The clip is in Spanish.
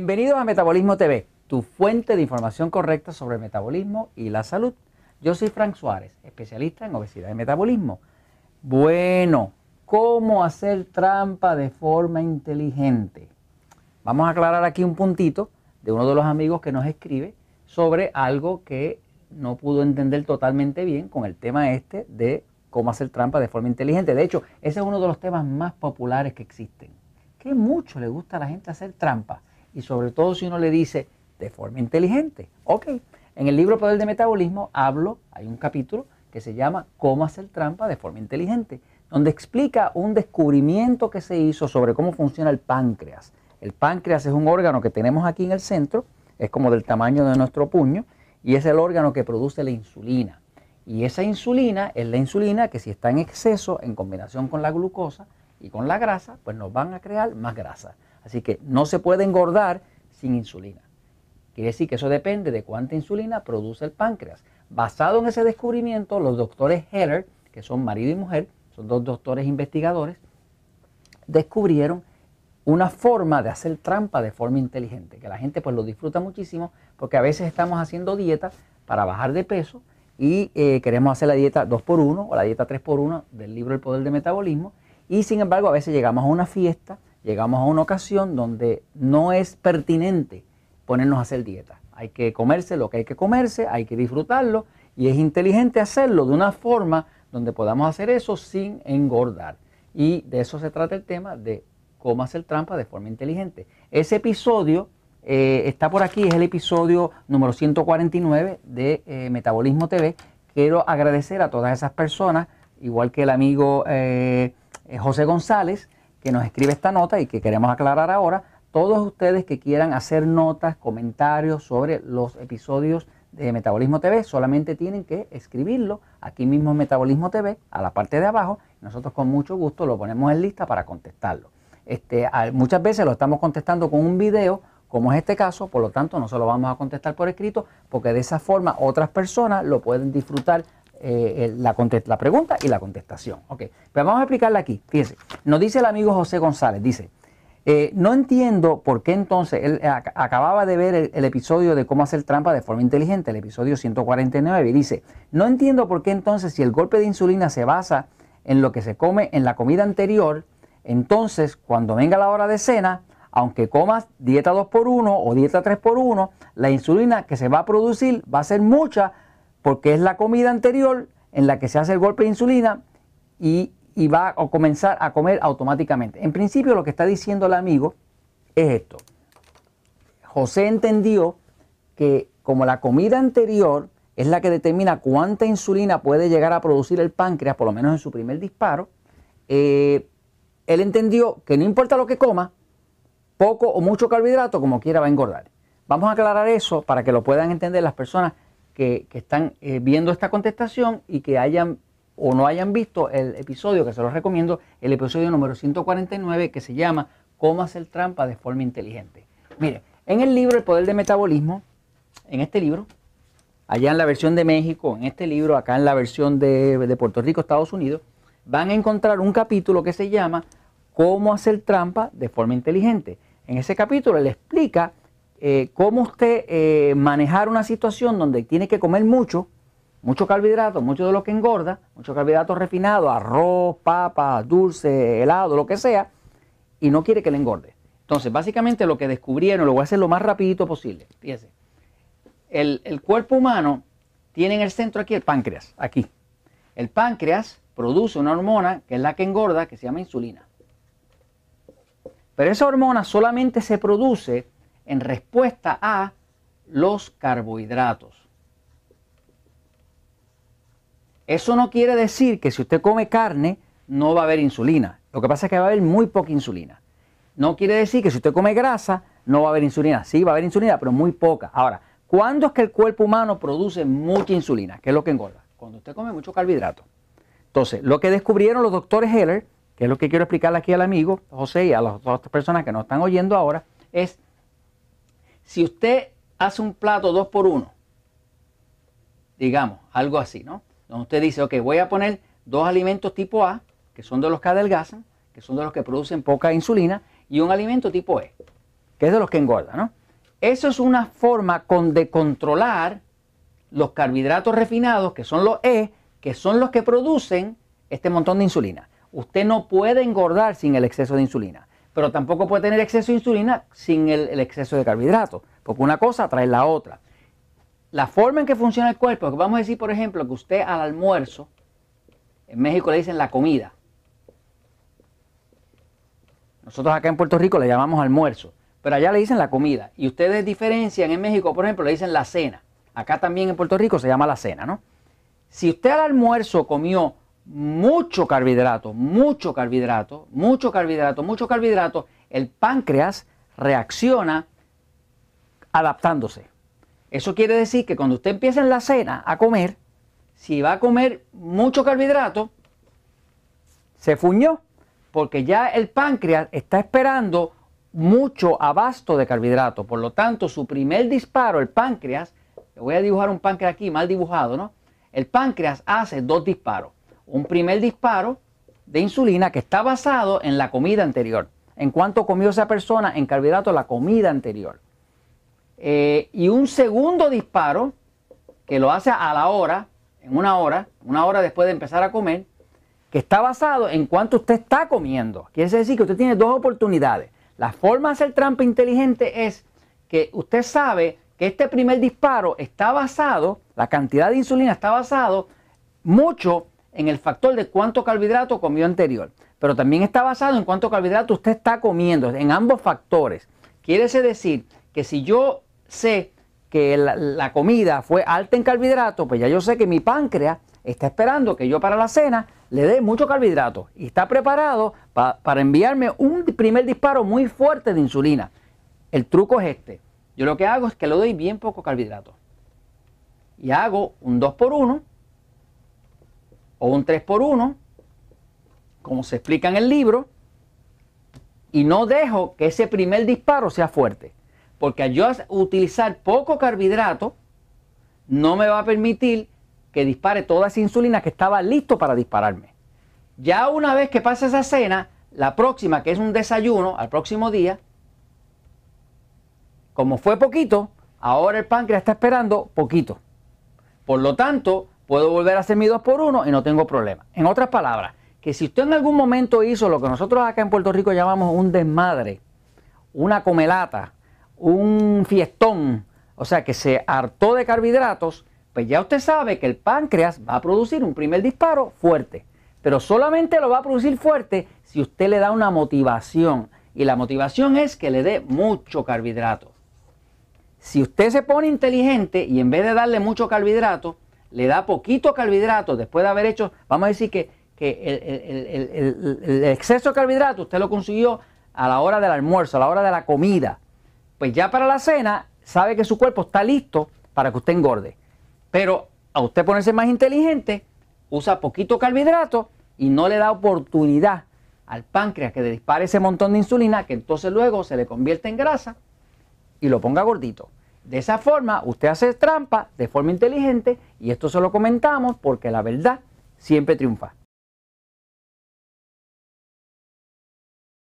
Bienvenidos a Metabolismo TV, tu fuente de información correcta sobre el metabolismo y la salud. Yo soy Frank Suárez, especialista en obesidad y metabolismo. Bueno, ¿cómo hacer trampa de forma inteligente? Vamos a aclarar aquí un puntito de uno de los amigos que nos escribe sobre algo que no pudo entender totalmente bien con el tema este de cómo hacer trampa de forma inteligente. De hecho, ese es uno de los temas más populares que existen. Que mucho le gusta a la gente hacer trampa y sobre todo si uno le dice de forma inteligente. Ok, en el libro Poder de Metabolismo hablo, hay un capítulo que se llama Cómo hacer trampa de forma inteligente, donde explica un descubrimiento que se hizo sobre cómo funciona el páncreas. El páncreas es un órgano que tenemos aquí en el centro, es como del tamaño de nuestro puño, y es el órgano que produce la insulina. Y esa insulina es la insulina que si está en exceso en combinación con la glucosa y con la grasa, pues nos van a crear más grasa. Así que no se puede engordar sin insulina. Quiere decir que eso depende de cuánta insulina produce el páncreas. Basado en ese descubrimiento, los doctores Heller, que son marido y mujer, son dos doctores investigadores, descubrieron una forma de hacer trampa de forma inteligente, que la gente pues lo disfruta muchísimo porque a veces estamos haciendo dieta para bajar de peso y eh, queremos hacer la dieta 2x1 o la dieta 3x1 del libro El Poder del Metabolismo y sin embargo a veces llegamos a una fiesta llegamos a una ocasión donde no es pertinente ponernos a hacer dieta. Hay que comerse lo que hay que comerse, hay que disfrutarlo y es inteligente hacerlo de una forma donde podamos hacer eso sin engordar. Y de eso se trata el tema de cómo hacer trampa de forma inteligente. Ese episodio eh, está por aquí, es el episodio número 149 de eh, Metabolismo TV. Quiero agradecer a todas esas personas, igual que el amigo eh, José González, que nos escribe esta nota y que queremos aclarar ahora. Todos ustedes que quieran hacer notas, comentarios sobre los episodios de Metabolismo TV, solamente tienen que escribirlo aquí mismo en Metabolismo TV, a la parte de abajo. Nosotros con mucho gusto lo ponemos en lista para contestarlo. Este, muchas veces lo estamos contestando con un video, como es este caso, por lo tanto no se lo vamos a contestar por escrito, porque de esa forma otras personas lo pueden disfrutar eh, la, pregunta y la contestación. Ok, pues vamos a explicarla aquí. Fíjense, nos dice el amigo José González, dice, eh, no entiendo por qué entonces, él acababa de ver el, episodio de cómo hacer trampa de forma inteligente, el episodio 149, y dice, no entiendo por qué entonces si el golpe de insulina se basa en lo que se come en la comida anterior, entonces cuando venga la hora de cena, aunque comas dieta 2x1 o dieta 3x1, la insulina que se va a producir va a ser mucha porque es la comida anterior en la que se hace el golpe de insulina y, va a comenzar a comer automáticamente. En principio lo que está diciendo el amigo es esto. José entendió que como la comida anterior es la que determina cuánta insulina puede llegar a producir el páncreas, por lo menos en su primer disparo, eh, él entendió que no importa lo que coma, poco o mucho carbohidrato, como quiera va a engordar. Vamos a aclarar eso para que lo puedan entender las personas que, están eh, viendo esta contestación y que hayan o no hayan visto el episodio, que se los recomiendo, el episodio número 149 que se llama Cómo hacer trampa de forma inteligente. Mire, en el libro El Poder del Metabolismo, en este libro, allá en la versión de México, en este libro, acá en la versión de, de Puerto Rico, Estados Unidos, van a encontrar un capítulo que se llama Cómo hacer trampa de forma inteligente. En ese capítulo le explica eh, cómo usted eh, manejar una situación donde tiene que comer mucho, mucho carbohidrato, mucho de lo que engorda, mucho carbohidrato refinado, arroz, papa, dulce, helado, lo que sea, y no quiere que le engorde. Entonces, básicamente lo que descubrieron, lo voy a hacer lo más rapidito posible. Fíjense, el, el cuerpo humano tiene en el centro aquí el páncreas, aquí. El páncreas produce una hormona que es la que engorda, que se llama insulina. Pero esa hormona solamente se produce en respuesta a los carbohidratos. Eso no quiere decir que si usted come carne no va a haber insulina. Lo que pasa es que va a haber muy poca insulina. No quiere decir que si usted come grasa no va a haber insulina. Sí, va a haber insulina, pero muy poca. Ahora, ¿cuándo es que el cuerpo humano produce mucha insulina? ¿Qué es lo que engorda? Cuando usted come mucho carbohidrato. Entonces, lo que descubrieron los doctores Heller, que es lo que quiero explicarle aquí al amigo José y a las otras personas que nos están oyendo ahora, es si usted hace un plato 2 por 1 digamos, algo así, ¿no? Donde usted dice, ok, voy a poner dos alimentos tipo A, que son de los que adelgazan, que son de los que producen poca insulina, y un alimento tipo E. que es de los que engorda, ¿no? Eso es una forma de controlar los carbohidratos refinados, que son los E, que son los que producen este montón de insulina. Usted no puede engordar sin el exceso de insulina, pero tampoco puede tener exceso de insulina sin el, exceso de carbohidratos, porque una cosa trae la otra. La forma en que funciona el cuerpo, vamos a decir, por ejemplo, que usted al almuerzo, en México le dicen la comida. Nosotros acá en Puerto Rico le llamamos almuerzo, pero allá le dicen la comida. Y ustedes diferencian en México, por ejemplo, le dicen la cena. Acá también en Puerto Rico se llama la cena, ¿no? Si usted al almuerzo comió mucho carbohidrato, mucho carbohidrato, mucho carbohidrato, mucho carbohidrato, el páncreas reacciona adaptándose. Eso quiere decir que cuando usted empieza en la cena a comer, si va a comer mucho carbohidrato, se fuñó, porque ya el páncreas está esperando mucho abasto de carbohidrato. Por lo tanto, su primer disparo, el páncreas, le voy a dibujar un páncreas aquí mal dibujado, ¿no? El páncreas hace dos disparos un primer disparo de insulina que está basado en la comida anterior, en cuanto comió esa persona en carbohidratos la comida anterior. Eh, y un segundo disparo que lo hace a la hora, en una hora, una hora después de empezar a comer, que está basado en cuánto usted está comiendo. Quiere decir que usted tiene dos oportunidades. La forma de hacer trampa inteligente es que usted sabe que este primer disparo está basado, la cantidad de insulina está basado mucho en el factor de cuánto carbohidrato comió anterior, pero también está basado en cuánto carbohidrato usted está comiendo, en ambos factores. Quiere decir que si yo sé que la, comida fue alta en carbohidrato, pues ya yo sé que mi páncreas está esperando que yo para la cena le dé mucho carbohidrato y está preparado para enviarme un primer disparo muy fuerte de insulina. El truco es este. Yo lo que hago es que le doy bien poco carbohidrato. Y hago un 2 por 1 o un 3 por 1 como se explica en el libro, y no dejo que ese primer disparo sea fuerte. Porque al yo utilizar poco carbohidrato, no me va a permitir que dispare toda esa insulina que estaba listo para dispararme. Ya una vez que pase esa cena, la próxima, que es un desayuno, al próximo día, como fue poquito, ahora el páncreas está esperando poquito. Por lo tanto, puedo volver a hacer mi 2 por 1 y no tengo problema. En otras palabras, que si usted en algún momento hizo lo que nosotros acá en Puerto Rico llamamos un desmadre, una comelata, un fiestón, o sea que se hartó de carbohidratos, pues ya usted sabe que el páncreas va a producir un primer disparo fuerte, pero solamente lo va a producir fuerte si usted le da una motivación. Y la motivación es que le dé mucho carbohidrato. Si usted se pone inteligente y en vez de darle mucho carbohidrato, le da poquito carbohidrato después de haber hecho, vamos a decir que, el, exceso de carbohidrato usted lo consiguió a la hora del almuerzo, a la hora de la comida. Pues ya para la cena sabe que su cuerpo está listo para que usted engorde. Pero a usted ponerse más inteligente, usa poquito carbohidrato y no le da oportunidad al páncreas que dispare ese montón de insulina que entonces luego se le convierte en grasa y lo ponga gordito. De esa forma, usted hace trampa de forma inteligente y esto se lo comentamos porque la verdad siempre triunfa.